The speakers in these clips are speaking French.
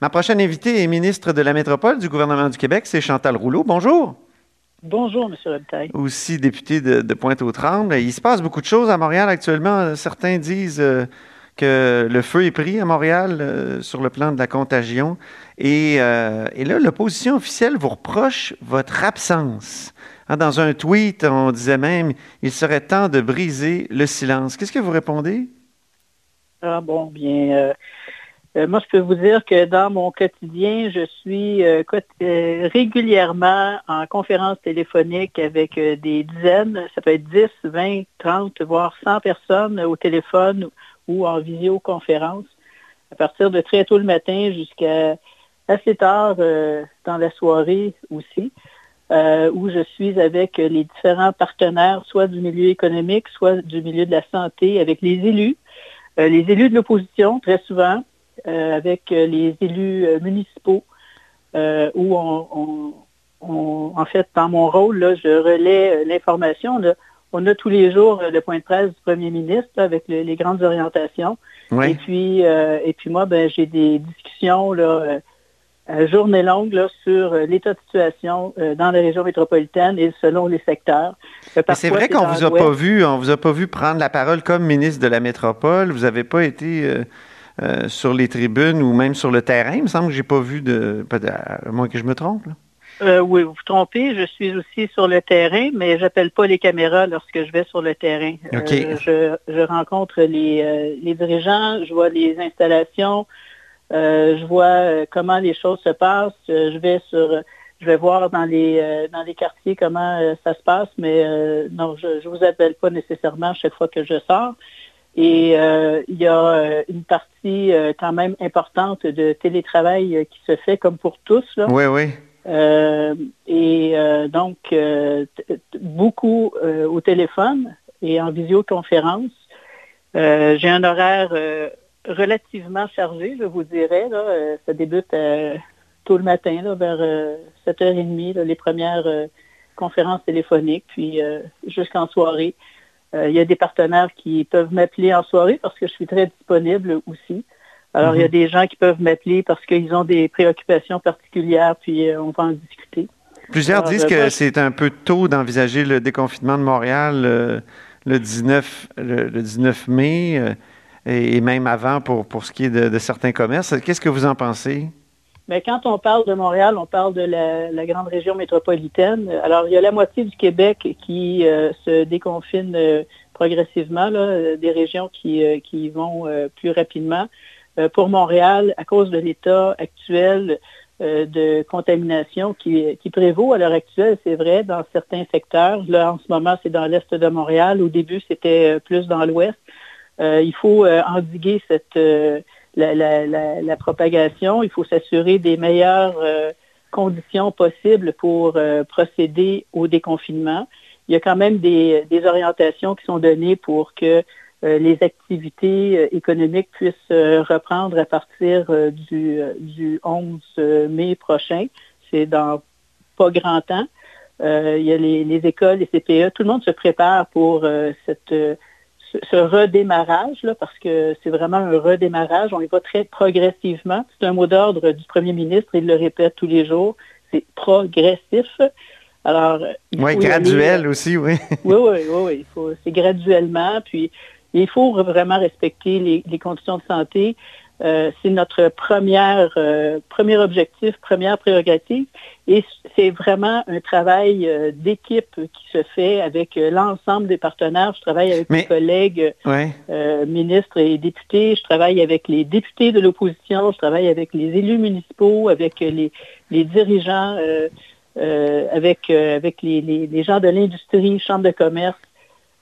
Ma prochaine invitée est ministre de la Métropole du gouvernement du Québec, c'est Chantal Rouleau. Bonjour. Bonjour, M. Robitaille. Aussi député de, Pointe-aux-Trembles. Il se passe beaucoup de choses à Montréal actuellement. Certains disent euh, que le feu est pris à Montréal euh, sur le plan de la contagion. Et, euh, et là, l'opposition officielle vous reproche votre absence. Hein, dans un tweet, on disait même il serait temps de briser le silence. Qu'est-ce que vous répondez? Ah bon, bien, moi, je peux vous dire que dans mon quotidien, je suis euh, euh, régulièrement en conférence téléphonique avec des dizaines, ça peut être 10, 20, 30, voire 100 personnes au téléphone ou en visioconférence, à partir de très tôt le matin jusqu'à assez tard dans la soirée aussi, où je suis avec les différents partenaires, soit du milieu économique, soit du milieu de la santé, avec les élus, les élus de l'opposition très souvent, euh, avec euh, les élus euh, municipaux où on, en fait, dans mon rôle, là, je relais l'information. On a tous les jours le point de presse du premier ministre avec les grandes orientations. Et puis, et puis moi, ben, j'ai des discussions là, journée longue là, sur l'état de situation dans la région métropolitaine et selon les secteurs. C'est vrai qu'on vous a pas vu, on vous a pas vu prendre la parole comme ministre de la métropole. Vous n'avez pas été euh, sur les tribunes ou même sur le terrain. Il me semble que j'ai pas vu de. À moins que je me trompe. Euh, oui, vous vous trompez. Je suis aussi sur le terrain, mais j'appelle pas les caméras lorsque je vais sur le terrain. Euh, je, rencontre les, dirigeants, je vois les installations, je vois comment les choses se passent. je vais sur, je vais voir dans les dans les quartiers comment ça se passe, mais non, je ne vous appelle pas nécessairement chaque fois que je sors. Et euh, il y a euh, une partie euh, quand même importante de télétravail qui se fait comme pour tous. Oui, oui. et donc, beaucoup au téléphone et en visioconférence. J'ai un horaire relativement chargé, je vous dirais. ça débute tôt le matin, vers 7h30, les premières conférences téléphoniques, puis jusqu'en soirée. Euh, il y a des partenaires qui peuvent m'appeler en soirée parce que je suis très disponible aussi. Alors, il y a mhm. des gens qui peuvent m'appeler parce qu'ils ont des préoccupations particulières, puis euh, on va en discuter. Plusieurs disent euh, que c'est un peu tôt d'envisager le déconfinement de Montréal le, 19, le, 19 mai et, même avant pour, pour ce qui est de certains commerces. Qu'est-ce que vous en pensez? Mais quand on parle de Montréal, on parle de la, grande région métropolitaine. Alors, il y a la moitié du Québec qui euh, se déconfine euh, progressivement, là, des régions qui, euh, vont plus rapidement. pour Montréal, à cause de l'état actuel de contamination qui prévaut à l'heure actuelle, c'est vrai, dans certains secteurs. Là, en ce moment, c'est dans l'est de Montréal. Au début, c'était plus dans l'ouest. il faut endiguer cette la, propagation. Il faut s'assurer des meilleures euh, conditions possibles pour euh, procéder au déconfinement. Il y a quand même des, orientations qui sont données pour que euh, les activités économiques puissent reprendre à partir du, du 11 mai prochain. C'est dans pas grand temps. il y a les, écoles, les CPE, tout le monde se prépare pour cette ce redémarrage, là, parce que c'est vraiment un redémarrage, on y va très progressivement. C'est un mot d'ordre du premier ministre, il le répète tous les jours, c'est progressif. Alors, oui, graduel euh, aussi, oui. oui, oui, oui, oui. C'est graduellement, puis il faut vraiment respecter les, les conditions de santé. Euh, c'est notre première, euh, premier objectif, première prérogative. Et c'est vraiment un travail euh, d'équipe qui se fait avec l'ensemble des partenaires. Je travaille avec mes collègues ministres et députés. Je travaille avec les députés de l'opposition. Je travaille avec les élus municipaux, avec les, dirigeants, avec, avec les, gens de l'industrie, chambre de commerce.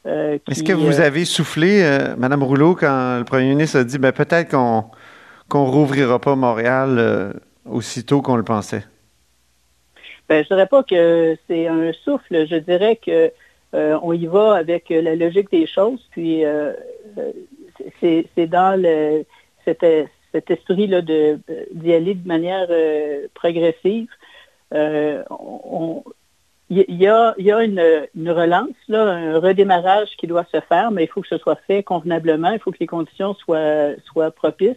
Est-ce que vous avez soufflé, Madame Rouleau, quand le premier ministre a dit ben, peut-être qu'on qu'on rouvrira pas Montréal euh, aussitôt qu'on le pensait? Ben, je dirais pas que c'est un souffle. Je dirais que on y va avec la logique des choses. Puis c'est dans cet, esprit-là d'y aller de manière progressive. on, il y a, y a une, une, relance, là, un redémarrage qui doit se faire, mais il faut que ce soit fait convenablement, il faut que les conditions soient, soient propices.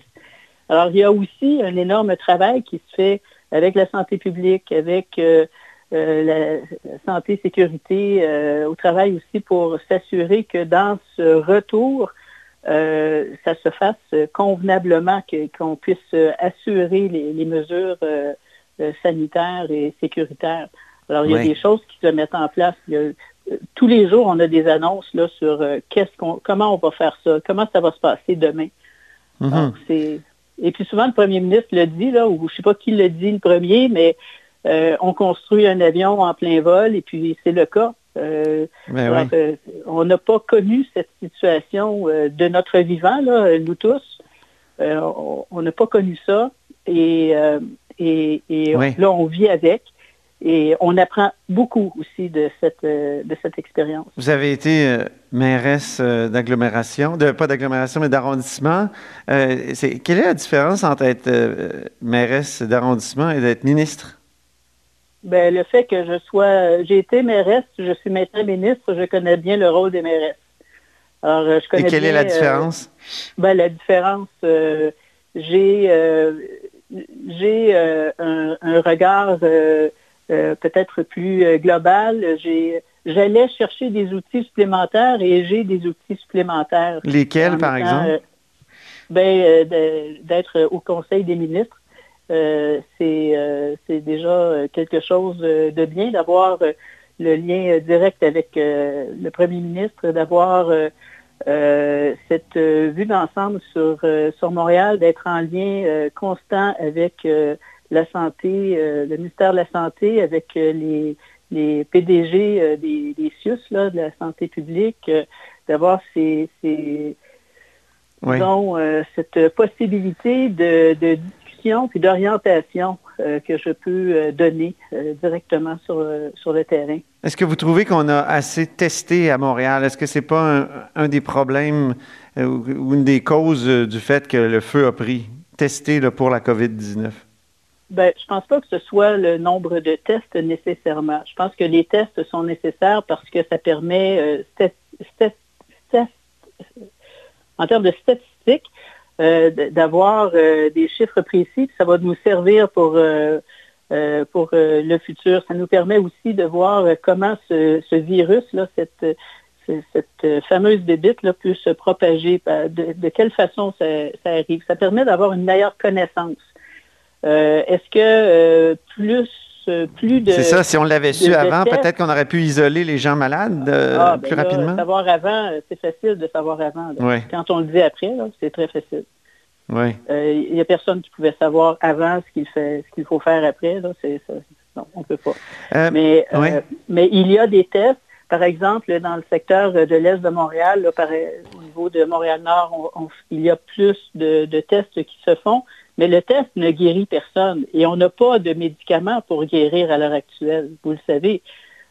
Alors, il y a aussi un énorme travail qui se fait avec la santé publique, avec euh, euh, la, santé, sécurité, euh, au travail aussi pour s'assurer que dans ce retour, ça se fasse convenablement, qu'on puisse assurer les, les mesures sanitaires et sécuritaires. Alors, il y a des choses qui se mettent en place. Tous les jours, on a des annonces là, sur qu'est-ce qu'on, comment on va faire ça, comment ça va se passer demain. Mhm. Et puis souvent, le premier ministre le dit, là, ou je ne sais pas qui le dit le premier, mais euh, on construit un avion en plein vol, et puis c'est le cas. Ben on n'a pas connu cette situation de notre vivant, là, nous tous. on n'a pas connu ça. Et, et, là, on vit avec. Et on apprend beaucoup aussi de cette, euh, de cette expérience. Vous avez été euh, mairesse euh, d'agglomération, de, pas d'agglomération, mais d'arrondissement. quelle est la différence entre être mairesse d'arrondissement et d'être ministre? Bien, le fait que je sois, j'ai été mairesse, je suis maintenant ministre, je connais bien le rôle des mairesses. Alors, je connais et quelle est la différence? Ben, la différence, j'ai, j'ai un, un, regard euh, peut-être plus euh, global, j'allais chercher des outils supplémentaires et j'ai des outils supplémentaires. Lesquels, par exemple? Euh, ben, d'être au Conseil des ministres. c'est déjà quelque chose de bien d'avoir le lien direct avec le premier ministre, d'avoir cette vue d'ensemble sur, sur Montréal, d'être en lien constant avec la santé, euh, le ministère de la Santé avec euh, les, les PDG euh, des, des CIUS, là, de la santé publique, d'avoir ces, ces cette possibilité de, de discussion puis d'orientation que je peux donner directement sur, sur le terrain. Est-ce que vous trouvez qu'on a assez testé à Montréal? Est-ce que c'est pas un, un, des problèmes ou une des causes du fait que le feu a pris, testé là, pour la COVID-19? Ben, je pense pas que ce soit le nombre de tests nécessairement. Je pense que les tests sont nécessaires parce que ça permet, euh, en termes de statistiques, euh, d'avoir euh, des chiffres précis. Ça va nous servir pour pour le futur. Ça nous permet aussi de voir comment ce, virus, là, cette, fameuse bébite là, peut se propager, de, quelle façon ça arrive. Ça permet d'avoir une meilleure connaissance. Euh, est-ce que euh, plus euh, plus de. C'est ça, si on l'avait su avant, peut-être qu'on aurait pu isoler les gens malades ah, ben plus rapidement. Savoir avant, c'est facile de savoir avant. Quand on le dit après, c'est très facile. Oui. Il n'y a personne qui pouvait savoir avant ce qu'il fait, ce qu'il faut faire après. Là. non, on ne peut pas. mais, mais il y a des tests. Par exemple, dans le secteur de l'Est de Montréal, au niveau de Montréal-Nord, il y a plus de, de tests qui se font, mais le test ne guérit personne et on n'a pas de médicaments pour guérir à l'heure actuelle, vous le savez.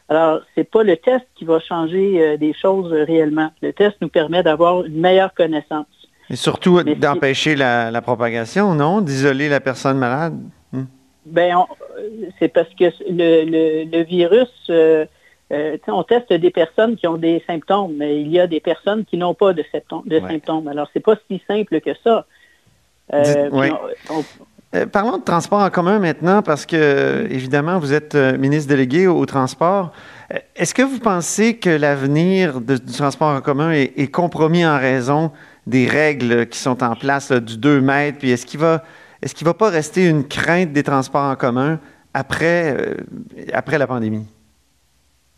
Alors, ce n'est pas le test qui va changer euh, des choses réellement. Le test nous permet d'avoir une meilleure connaissance. Et surtout d'empêcher la, propagation, non? D'isoler la personne malade? Hmm. Ben, c'est parce que le, virus, euh, euh, on teste des personnes qui ont des symptômes, mais il y a des personnes qui n'ont pas de, symptômes. Alors, c'est pas si simple que ça. Euh, euh, parlons de transport en commun maintenant, parce que, évidemment, vous êtes ministre délégué au, transport. Est-ce que vous pensez que l'avenir du transport en commun est, compromis en raison des règles qui sont en place du 2 mètres? Puis est-ce qu'il va, est-ce qu'il va pas rester une crainte des transports en commun après, après la pandémie?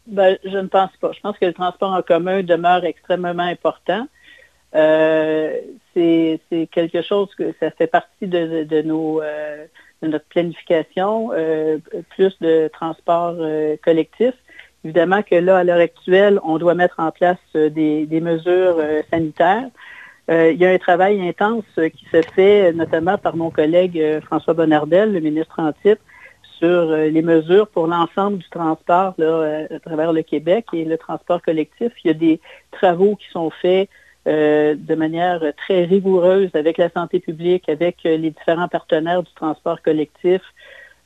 Ben, je ne pense pas. Je pense que le transport en commun demeure extrêmement important. Euh, c'est quelque chose que ça fait partie de, de nos, euh, de notre planification, euh, plus de transport collectif. Évidemment que là, à l'heure actuelle, on doit mettre en place des, des mesures sanitaires. il y a un travail intense qui se fait notamment par mon collègue François Bonnardel, le ministre en titre, sur les mesures pour l'ensemble du transport à travers le Québec et le transport collectif. Il y a des travaux qui sont faits de manière très rigoureuse avec la santé publique, avec les différents partenaires du transport collectif,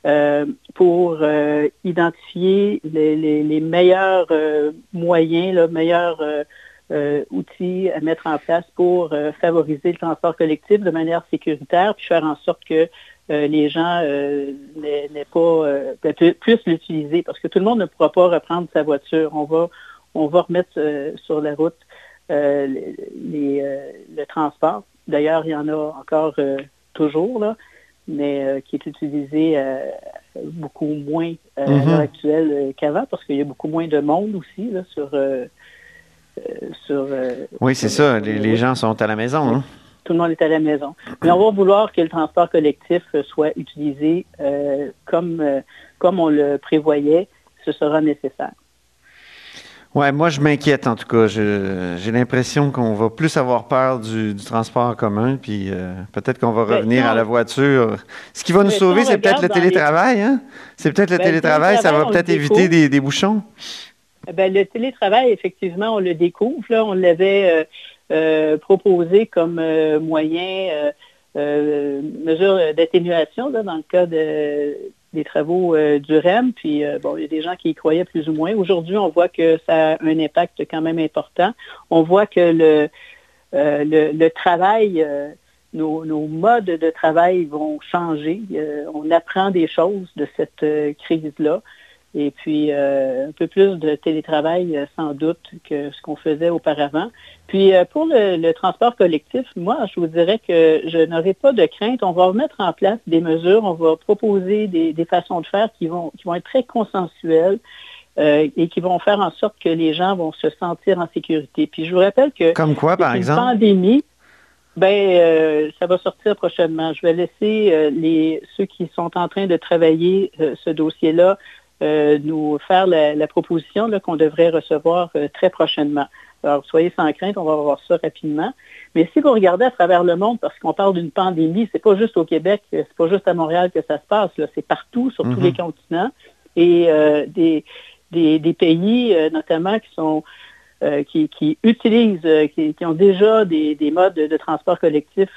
euh, pour euh, identifier les, meilleurs euh, moyens, les meilleurs outils à mettre en place pour favoriser le transport collectif de manière sécuritaire, puis faire en sorte que les gens n'aient pas puissent l'utiliser, parce que tout le monde ne pourra pas reprendre sa voiture. On va, on va remettre sur la route le transport. D'ailleurs, il y en a encore toujours, là mais euh, qui est utilisé euh, beaucoup moins euh, à l'heure mhm. actuelle qu'avant, parce qu'il y a beaucoup moins de monde aussi là, sur... sur oui, c'est ça. Les, gens sont à la maison. Hein? Tout le monde est à la maison. Mais on va vouloir que le transport collectif soit utilisé comme, comme on le prévoyait. Ce sera nécessaire. Ouais, moi je m'inquiète en tout cas. J'ai l'impression qu'on va plus avoir peur du, transport en commun, puis euh, peut-être qu'on va ben, revenir à la voiture. Ce qui va nous ben, sauver, c'est peut-être le télétravail. Hein? C'est peut-être le ben, télétravail, ça va peut-être éviter des, bouchons. Ben, le télétravail, effectivement, on le découvre. Là. On l'avait euh, euh, proposé comme moyen, mesure d'atténuation dans le cas de, des travaux euh, du REM, puis euh, bon, il y a des gens qui y croyaient plus ou moins. Aujourd'hui, on voit que ça a un impact quand même important. On voit que le, euh, le, travail, nos, modes de travail vont changer. on apprend des choses de cette crise-là et puis euh, un peu plus de télétravail euh, sans doute que ce qu'on faisait auparavant. Puis euh, pour le, transport collectif, moi, je vous dirais que je n'aurai pas de crainte. On va remettre en place des mesures, on va proposer des, façons de faire qui vont, qui vont être très consensuelles. et qui vont faire en sorte que les gens vont se sentir en sécurité. Puis je vous rappelle que comme quoi par exemple? pandémie, ben ça va sortir prochainement. Je vais laisser les ceux qui sont en train de travailler ce dossier-là euh, nous faire la, proposition qu'on devrait recevoir euh, très prochainement. Alors, soyez sans crainte, on va voir ça rapidement. Mais si vous regardez à travers le monde, parce qu'on parle d'une pandémie, c'est pas juste au Québec, c'est pas juste à Montréal que ça se passe, c'est partout, sur tous les mhm. continents. Et euh, des, des, pays, notamment, qui sont qui, utilisent, qui, ont déjà des, modes de, transport collectif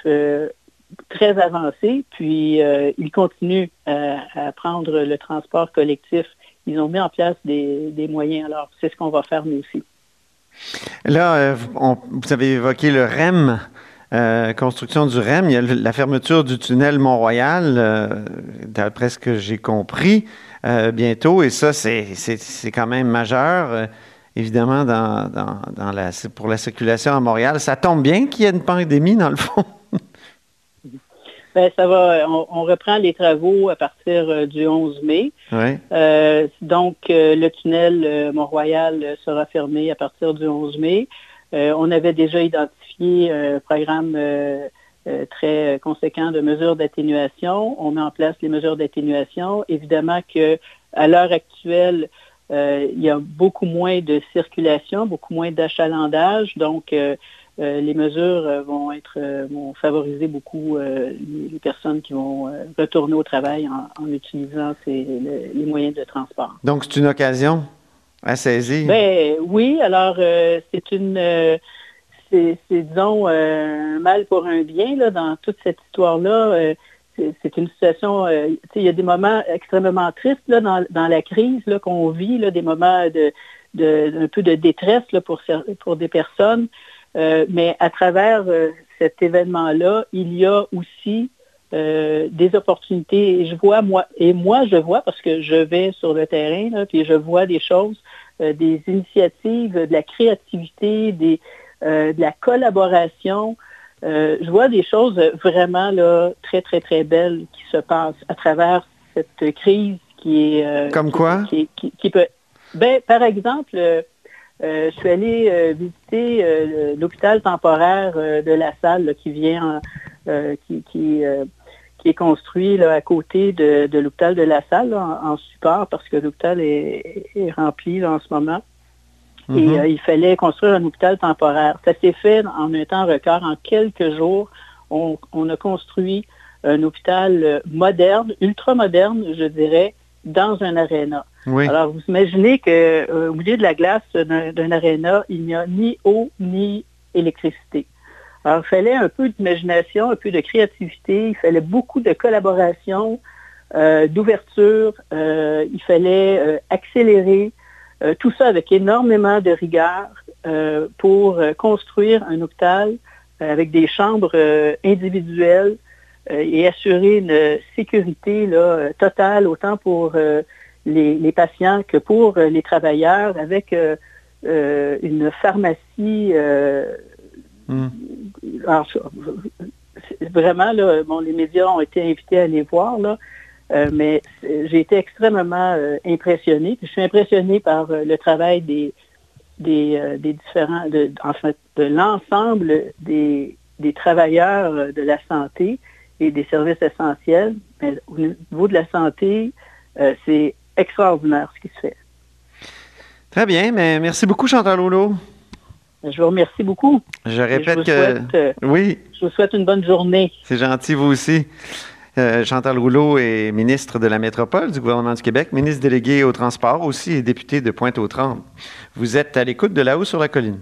très avancé, puis euh, ils continuent à, prendre le transport collectif. Ils ont mis en place des, moyens. Alors, c'est ce qu'on va faire nous aussi. Là, euh, vous avez évoqué le REM. Euh, construction du REM, il y a la fermeture du tunnel Mont-Royal, d'après ce que j'ai compris, bientôt, et ça, c'est quand même majeur, évidemment, dans, pour la circulation à Montréal. Ça tombe bien qu'il y ait une pandémie, dans le fond. Ben, ça va, on, reprend les travaux à partir euh, du 11 mai. Euh, donc, euh, le tunnel Mont-Royal sera fermé à partir du 11 mai. on avait déjà identifié un programme très conséquent de mesures d'atténuation. On met en place les mesures d'atténuation. Évidemment que à l'heure actuelle, il y a beaucoup moins de circulation, beaucoup moins d'achalandage. Donc, euh, les mesures euh, vont être euh, vont favoriser beaucoup les, personnes qui vont retourner au travail en, utilisant les moyens de transport. Donc c'est une occasion à saisir. Ben, oui, alors c'est une c'est disons un mal pour un bien là, dans toute cette histoire-là. c'est une situation, il y a des moments extrêmement tristes là, dans, dans la crise qu'on vit, là, des moments de, de, un peu de détresse là, pour, pour des personnes. Euh, mais à travers euh, cet événement-là, il y a aussi euh, des opportunités. Et je vois, moi, et moi, je vois, parce que je vais sur le terrain, là, puis je vois des choses, des initiatives, de la créativité, des, de la collaboration. je vois des choses vraiment là, très, très, très belles qui se passent à travers cette crise qui est... Comme quoi? Qui, qui, peut... Ben, par exemple, je suis allée euh, visiter euh, l'hôpital temporaire de la salle qui vient, qui, qui, est construit à côté de, l'hôpital de la salle en, support parce que l'hôpital est, rempli en ce moment. et mhm. il fallait construire un hôpital temporaire. Ça s'est fait en un temps record. En quelques jours, on, a construit un hôpital moderne, ultra moderne, je dirais, dans un aréna. Alors, vous imaginez qu'au milieu de la glace d'un aréna, il n'y a ni eau ni électricité. Alors, il fallait un peu d'imagination, un peu de créativité, il fallait beaucoup de collaboration, euh, d'ouverture, euh, il fallait euh, accélérer tout ça avec énormément de rigueur pour construire un hôpital avec des chambres individuelles et assurer une sécurité totale autant pour les, patients que pour les travailleurs avec une pharmacie Hmm. vraiment, là, bon, les médias ont été invités à aller voir, là, euh, mais j'ai été extrêmement euh, impressionné. Je suis impressionné par euh, le travail des, des, différents, de, en fait, de l'ensemble des, des travailleurs de la santé et des services essentiels. Mais au niveau de la santé, c'est extraordinaire ce qui se fait. Très bien, mais merci beaucoup, Chantal Rouleau. Je vous remercie beaucoup. Je répète que. Euh, oui. Je vous souhaite une bonne journée. C'est gentil, vous aussi. Euh, Chantal Rouleau est ministre de la Métropole du gouvernement du Québec, ministre délégué au transport aussi et député de Pointe-aux-Trembles. Vous êtes à l'écoute de là-haut sur la colline.